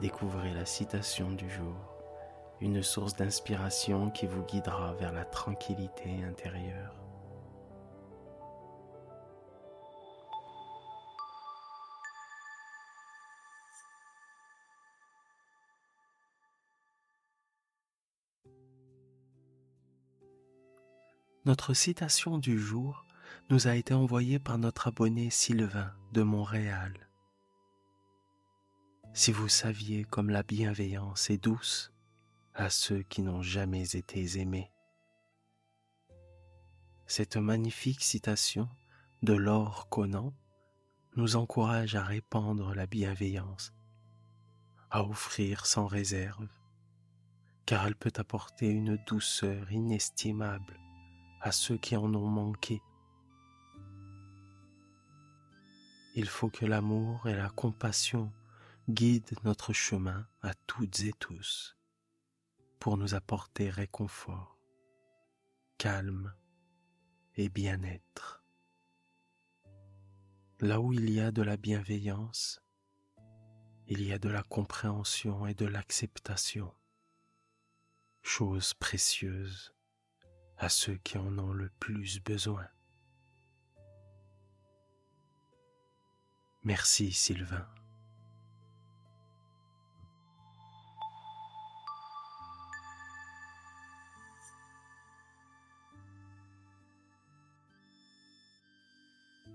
découvrez la citation du jour, une source d'inspiration qui vous guidera vers la tranquillité intérieure. Notre citation du jour nous a été envoyée par notre abonné Sylvain de Montréal. Si vous saviez comme la bienveillance est douce à ceux qui n'ont jamais été aimés. Cette magnifique citation de Laure Conan nous encourage à répandre la bienveillance, à offrir sans réserve, car elle peut apporter une douceur inestimable à ceux qui en ont manqué. Il faut que l'amour et la compassion guide notre chemin à toutes et tous pour nous apporter réconfort, calme et bien-être. Là où il y a de la bienveillance, il y a de la compréhension et de l'acceptation, chose précieuse à ceux qui en ont le plus besoin. Merci Sylvain.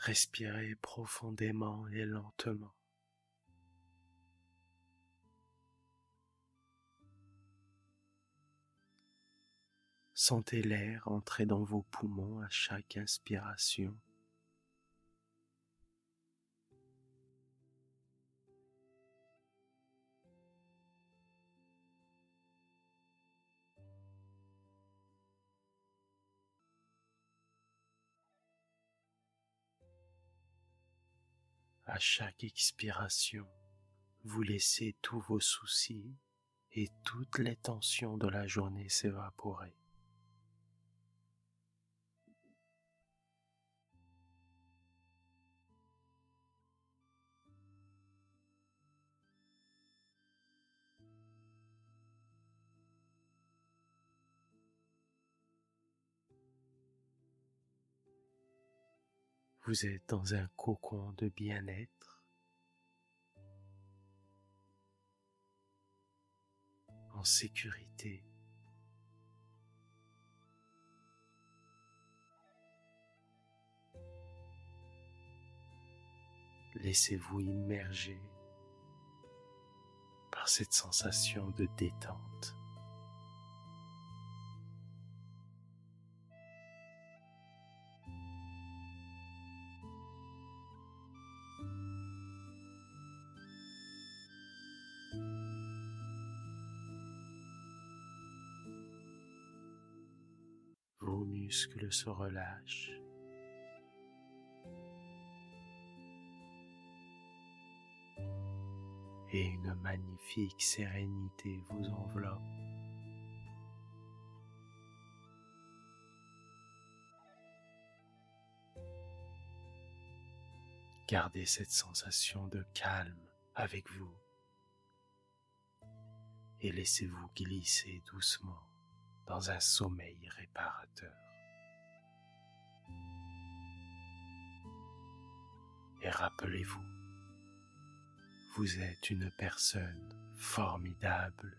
Respirez profondément et lentement. Sentez l'air entrer dans vos poumons à chaque inspiration. À chaque expiration, vous laissez tous vos soucis et toutes les tensions de la journée s'évaporer. Vous êtes dans un cocon de bien-être, en sécurité. Laissez-vous immerger par cette sensation de détente. Muscles se relâchent. Et une magnifique sérénité vous enveloppe. Gardez cette sensation de calme avec vous et laissez-vous glisser doucement dans un sommeil réparateur. Et rappelez-vous, vous êtes une personne formidable.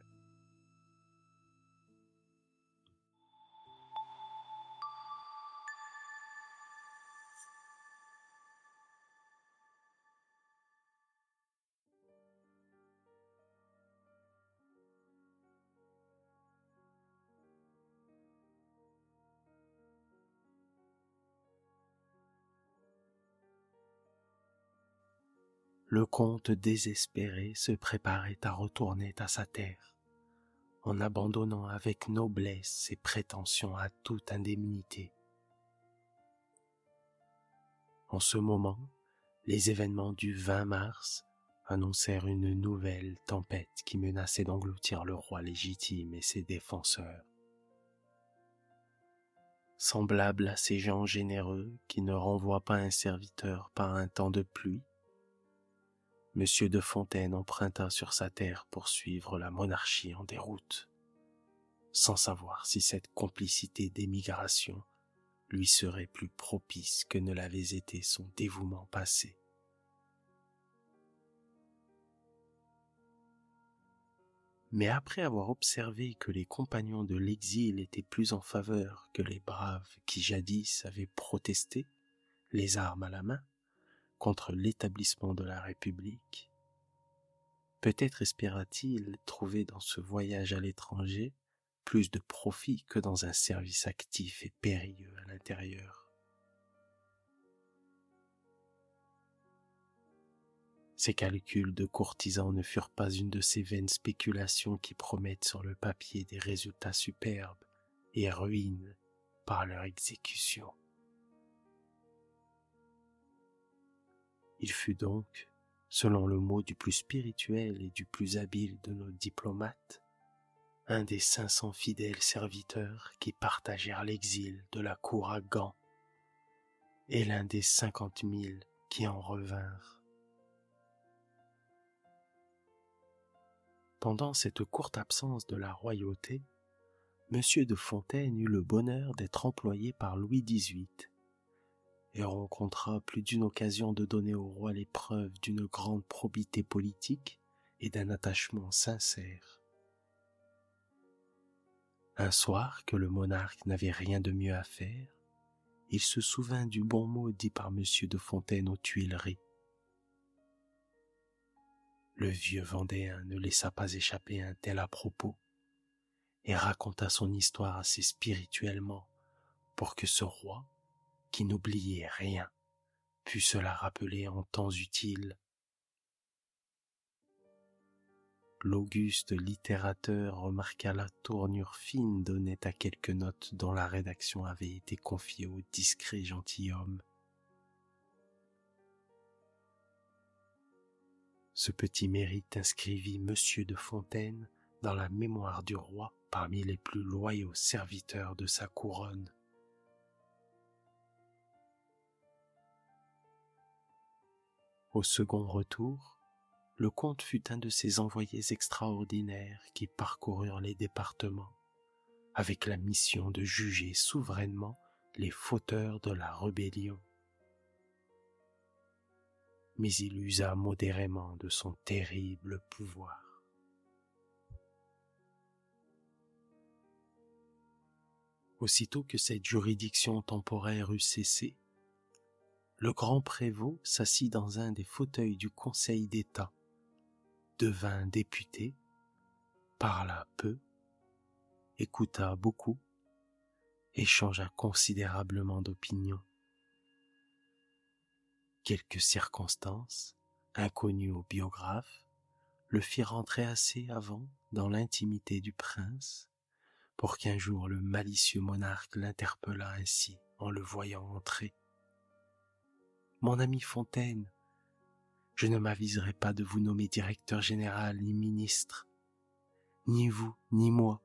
Le comte désespéré se préparait à retourner à sa terre, en abandonnant avec noblesse ses prétentions à toute indemnité. En ce moment, les événements du 20 mars annoncèrent une nouvelle tempête qui menaçait d'engloutir le roi légitime et ses défenseurs. Semblable à ces gens généreux qui ne renvoient pas un serviteur par un temps de pluie, Monsieur de Fontaine emprunta sur sa terre pour suivre la monarchie en déroute, sans savoir si cette complicité d'émigration lui serait plus propice que ne l'avait été son dévouement passé. Mais après avoir observé que les compagnons de l'exil étaient plus en faveur que les braves qui jadis avaient protesté, les armes à la main, contre l'établissement de la République. Peut-être espéra-t-il trouver dans ce voyage à l'étranger plus de profit que dans un service actif et périlleux à l'intérieur. Ces calculs de courtisans ne furent pas une de ces vaines spéculations qui promettent sur le papier des résultats superbes et ruinent par leur exécution. Il fut donc, selon le mot du plus spirituel et du plus habile de nos diplomates, un des cinq cents fidèles serviteurs qui partagèrent l'exil de la cour à Gand, et l'un des cinquante mille qui en revinrent. Pendant cette courte absence de la royauté, Monsieur de Fontaine eut le bonheur d'être employé par Louis XVIII et rencontra plus d'une occasion de donner au roi l'épreuve d'une grande probité politique et d'un attachement sincère. Un soir que le monarque n'avait rien de mieux à faire, il se souvint du bon mot dit par M. de Fontaine aux Tuileries. Le vieux Vendéen ne laissa pas échapper un tel à propos et raconta son histoire assez spirituellement pour que ce roi, qui n'oubliait rien, put se la rappeler en temps utile. L'auguste littérateur remarqua la tournure fine donnée à quelques notes dont la rédaction avait été confiée au discret gentilhomme. Ce petit mérite inscrivit Monsieur de Fontaine dans la mémoire du roi parmi les plus loyaux serviteurs de sa couronne. Au second retour, le comte fut un de ces envoyés extraordinaires qui parcoururent les départements avec la mission de juger souverainement les fauteurs de la rébellion. Mais il usa modérément de son terrible pouvoir. Aussitôt que cette juridiction temporaire eut cessé, le grand prévôt s'assit dans un des fauteuils du Conseil d'État, devint député, parla peu, écouta beaucoup, échangea considérablement d'opinions. Quelques circonstances, inconnues aux biographes, le firent rentrer assez avant dans l'intimité du prince pour qu'un jour le malicieux monarque l'interpellât ainsi en le voyant entrer mon ami Fontaine, je ne m'aviserai pas de vous nommer directeur général ni ministre, ni vous, ni moi.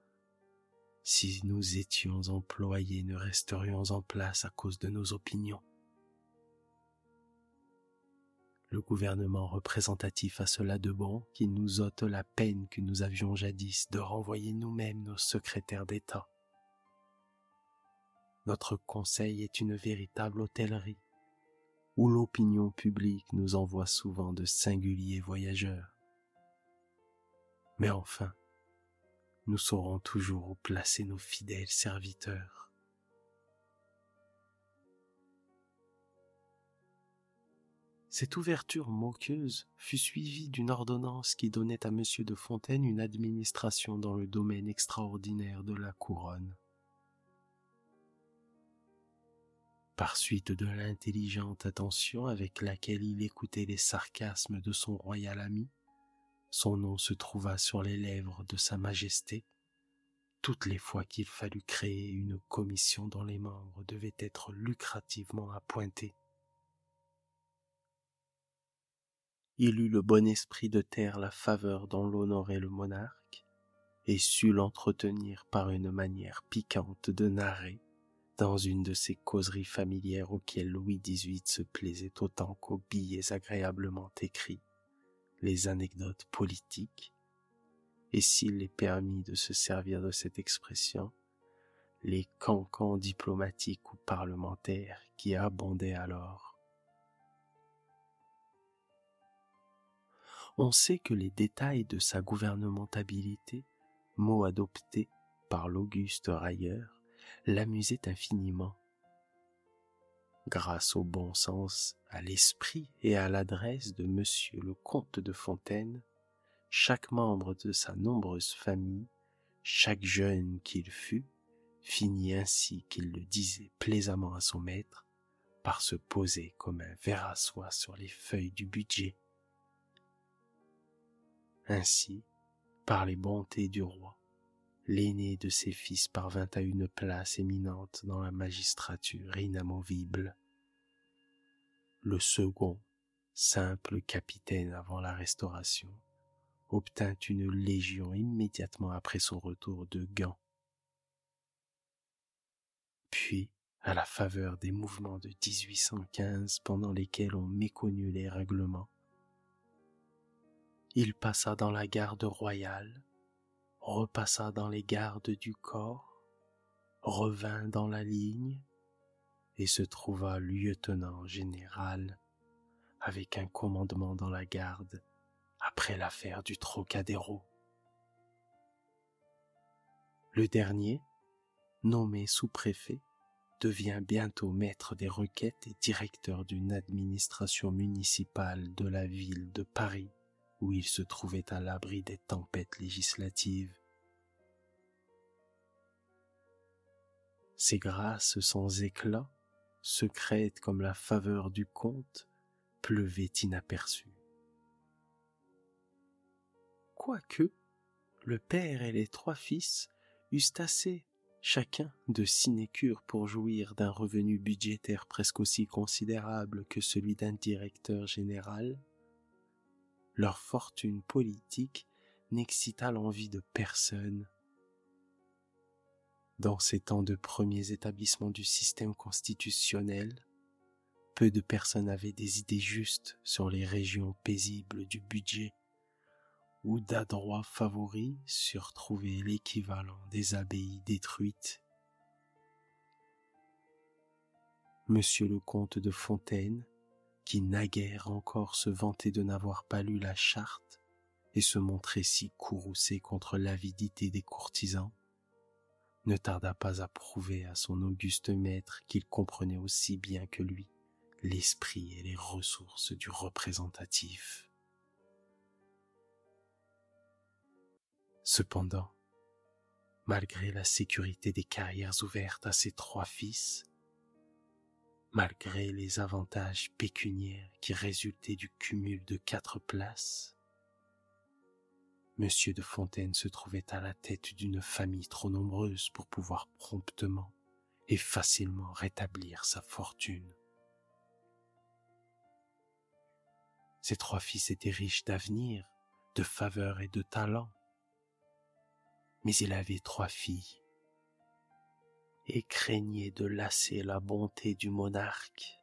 Si nous étions employés, ne resterions en place à cause de nos opinions. Le gouvernement représentatif a cela de bon qu'il nous ôte la peine que nous avions jadis de renvoyer nous-mêmes nos secrétaires d'État. Notre conseil est une véritable hôtellerie où l'opinion publique nous envoie souvent de singuliers voyageurs. Mais enfin, nous saurons toujours où placer nos fidèles serviteurs. Cette ouverture moqueuse fut suivie d'une ordonnance qui donnait à Monsieur de Fontaine une administration dans le domaine extraordinaire de la couronne. Par suite de l'intelligente attention avec laquelle il écoutait les sarcasmes de son royal ami, son nom se trouva sur les lèvres de Sa Majesté toutes les fois qu'il fallut créer une commission dont les membres devaient être lucrativement appointés. Il eut le bon esprit de taire la faveur dont l'honorait le monarque, et sut l'entretenir par une manière piquante de narrer, dans une de ces causeries familières auxquelles Louis XVIII se plaisait autant qu'aux billets agréablement écrits, les anecdotes politiques, et s'il est permis de se servir de cette expression, les cancans diplomatiques ou parlementaires qui abondaient alors. On sait que les détails de sa gouvernementabilité, mot adopté par l'auguste railleur, l'amusaient infiniment grâce au bon sens, à l'esprit et à l'adresse de monsieur le comte de Fontaine, chaque membre de sa nombreuse famille, chaque jeune qu'il fût, finit ainsi qu'il le disait plaisamment à son maître, par se poser comme un ver à soie sur les feuilles du budget. Ainsi, par les bontés du roi, l'aîné de ses fils parvint à une place éminente dans la magistrature inamovible. Le second, simple capitaine avant la Restauration, obtint une légion immédiatement après son retour de Gand. Puis, à la faveur des mouvements de 1815 pendant lesquels on méconnut les règlements, il passa dans la garde royale, repassa dans les gardes du corps, revint dans la ligne et se trouva lieutenant général avec un commandement dans la garde après l'affaire du Trocadéro. Le dernier, nommé sous-préfet, devient bientôt maître des requêtes et directeur d'une administration municipale de la ville de Paris où il se trouvait à l'abri des tempêtes législatives. Ces grâces sans éclat, secrètes comme la faveur du comte, pleuvaient inaperçues. Quoique, le père et les trois fils eussent assez, chacun, de sinécures pour jouir d'un revenu budgétaire presque aussi considérable que celui d'un directeur général, leur fortune politique n'excita l'envie de personne. Dans ces temps de premiers établissements du système constitutionnel, peu de personnes avaient des idées justes sur les régions paisibles du budget, où d'adroits favoris surtrouvaient l'équivalent des abbayes détruites. Monsieur le comte de Fontaine qui naguère encore se vantait de n'avoir pas lu la charte et se montrait si courroucé contre l'avidité des courtisans, ne tarda pas à prouver à son auguste maître qu'il comprenait aussi bien que lui l'esprit et les ressources du représentatif. Cependant, malgré la sécurité des carrières ouvertes à ses trois fils, malgré les avantages pécuniaires qui résultaient du cumul de quatre places. Monsieur de Fontaine se trouvait à la tête d'une famille trop nombreuse pour pouvoir promptement et facilement rétablir sa fortune. Ses trois fils étaient riches d'avenir, de faveur et de talent, mais il avait trois filles et craignait de lasser la bonté du monarque.